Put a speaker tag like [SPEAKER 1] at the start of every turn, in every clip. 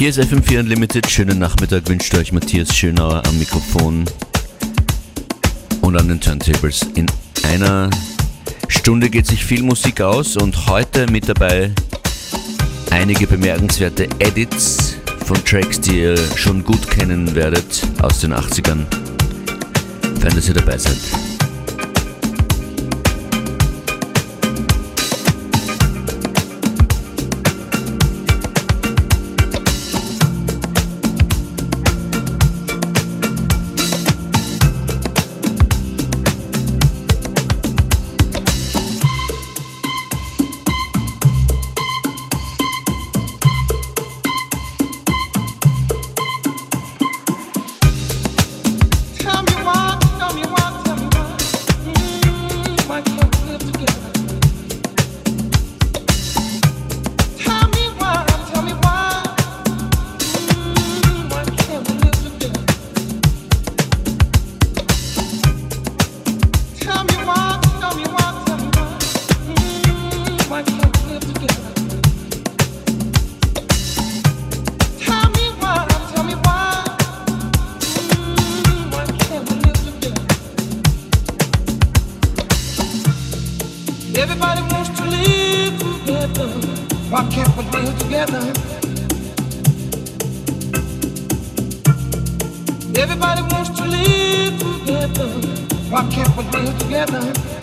[SPEAKER 1] Hier ist FM4 Unlimited. Schönen Nachmittag wünscht euch Matthias Schönauer am Mikrofon und an den Turntables. In einer Stunde geht sich viel Musik aus und heute mit dabei einige bemerkenswerte Edits von Tracks, die ihr schon gut kennen werdet aus den 80ern. Fein, dass ihr dabei seid.
[SPEAKER 2] Everybody wants to live together. Why can't we live together?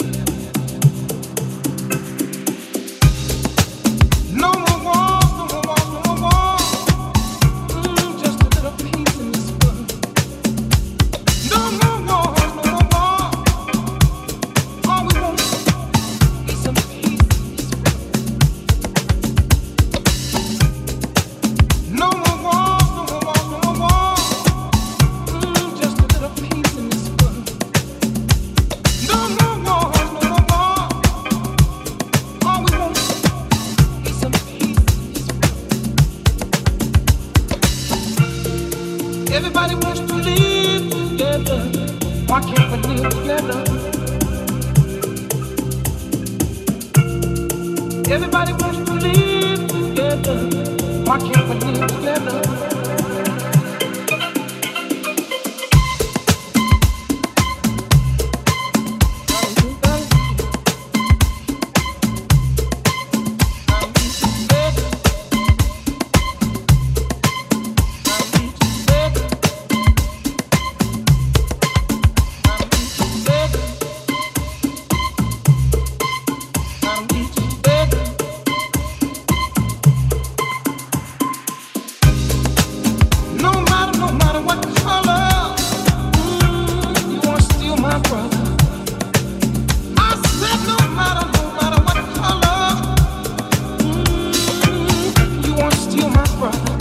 [SPEAKER 2] cry.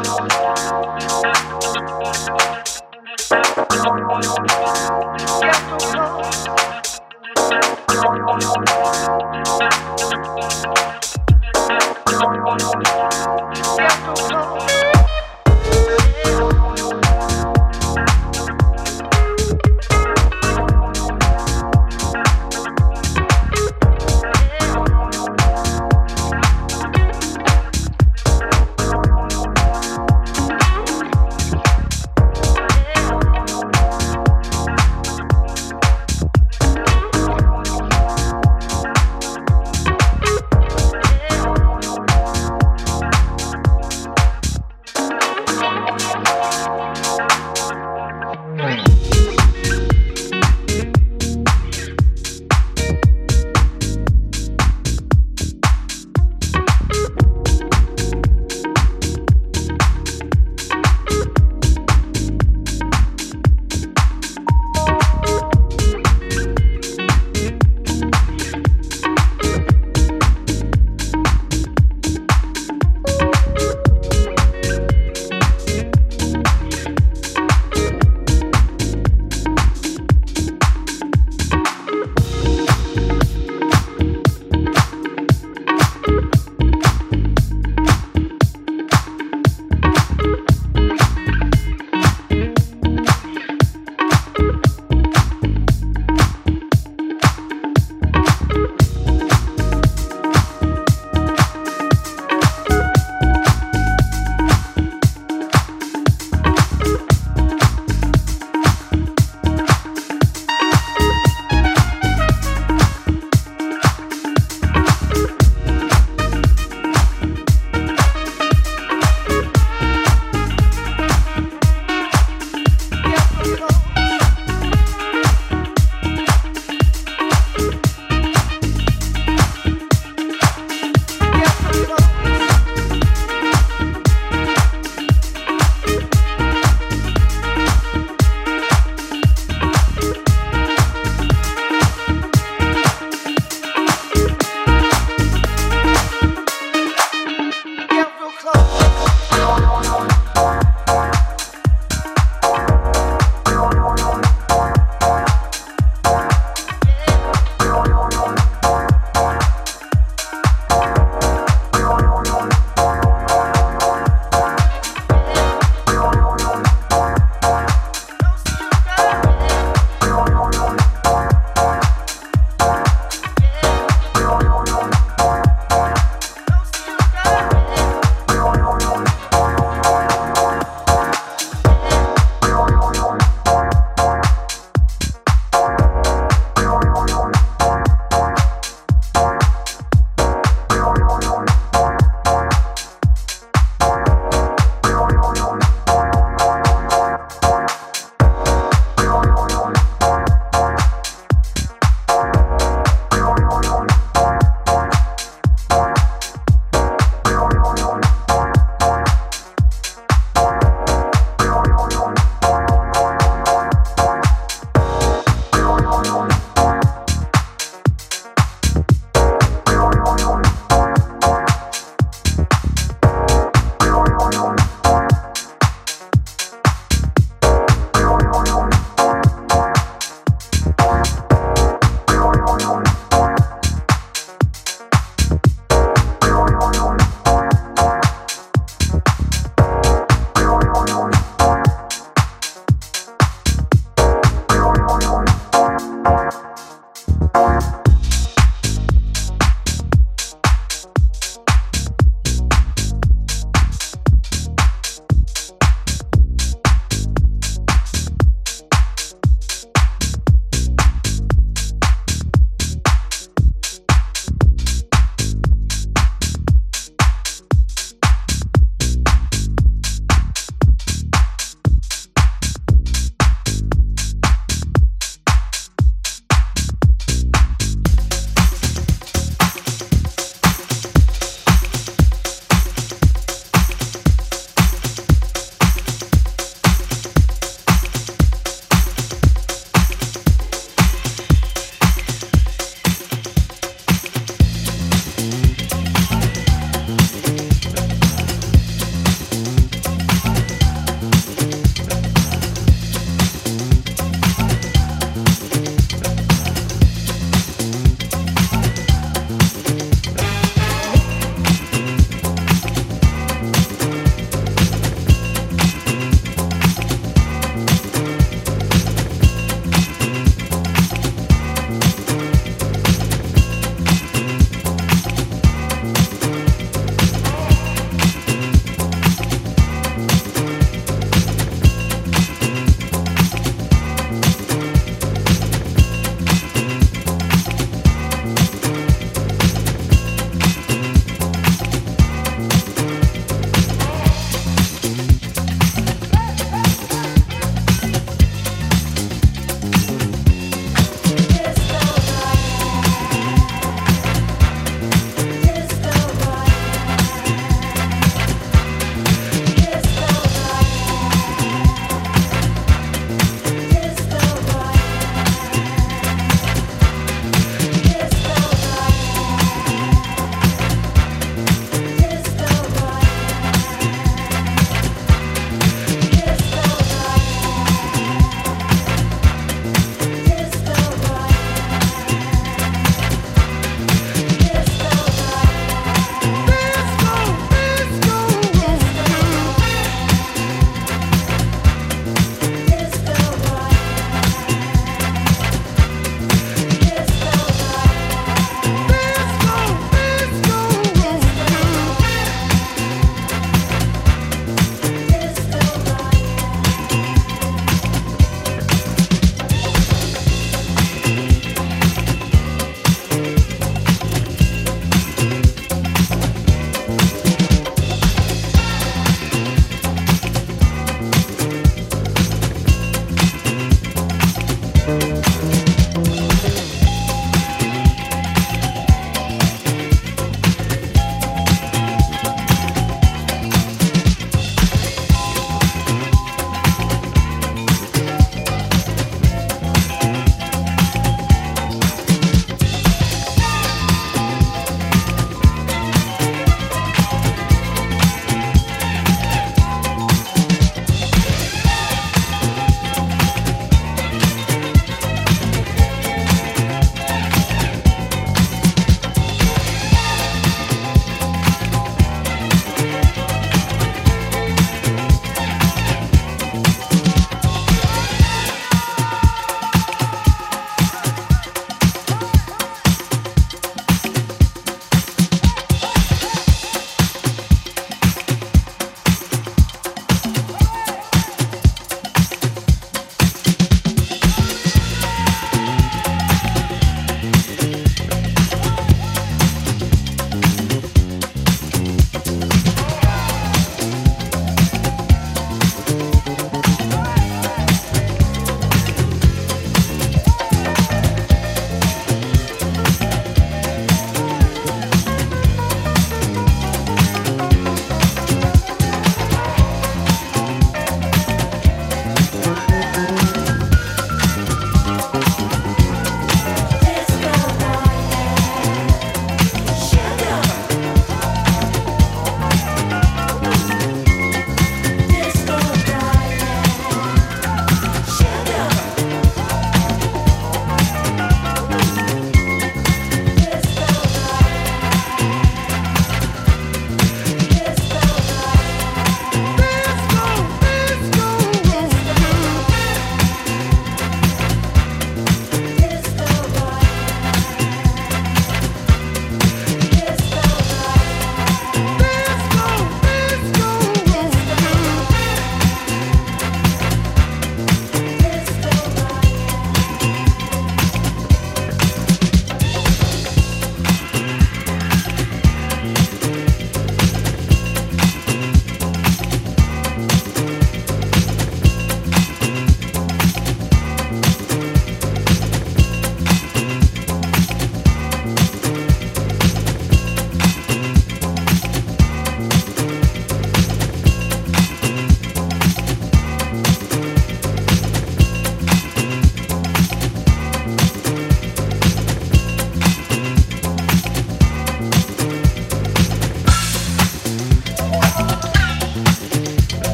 [SPEAKER 2] Oh,
[SPEAKER 1] no, no.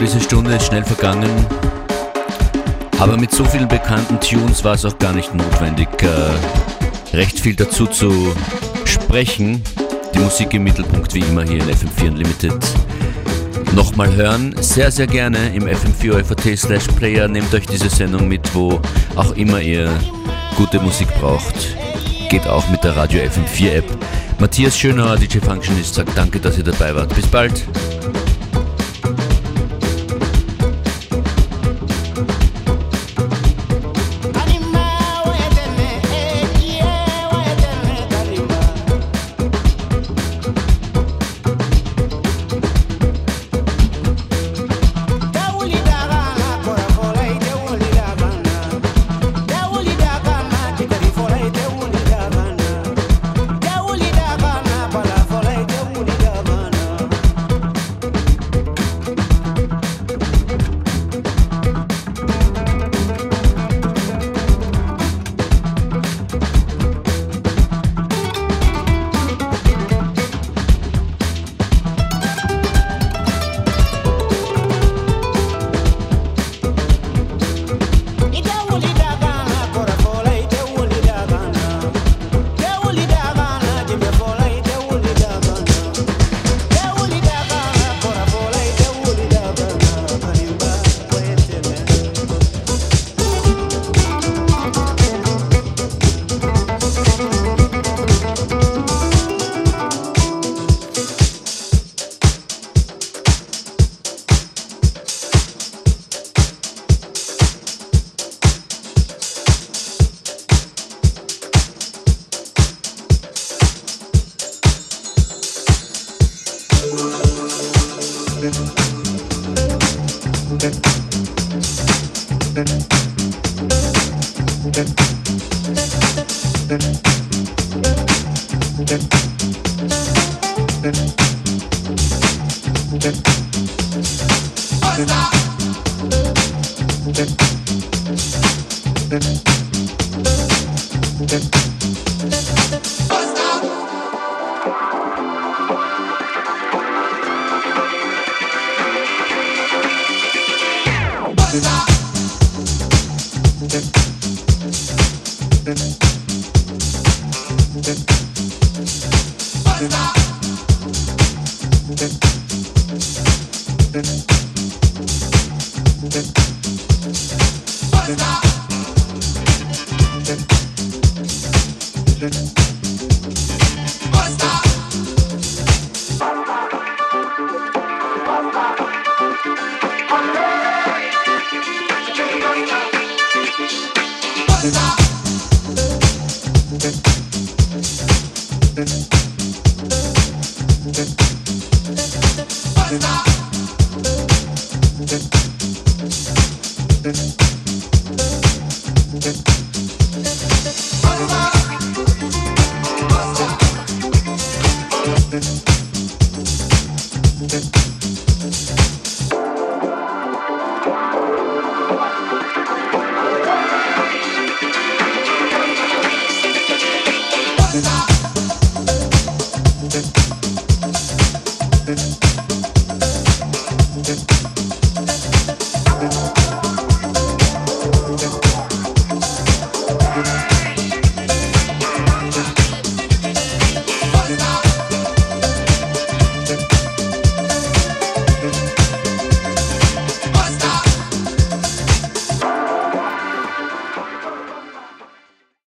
[SPEAKER 1] Diese Stunde ist schnell vergangen. Aber mit so vielen bekannten Tunes war es auch gar nicht notwendig, äh, recht viel dazu zu sprechen. Die Musik im Mittelpunkt wie immer hier in FM4 Unlimited. Nochmal hören, sehr, sehr gerne im FM4 FAT slash Player. Nehmt euch diese Sendung mit, wo auch immer ihr gute Musik braucht. Geht auch mit der Radio FM4 App. Matthias Schönauer, DJ Functionist, sagt danke, dass ihr dabei wart. Bis bald.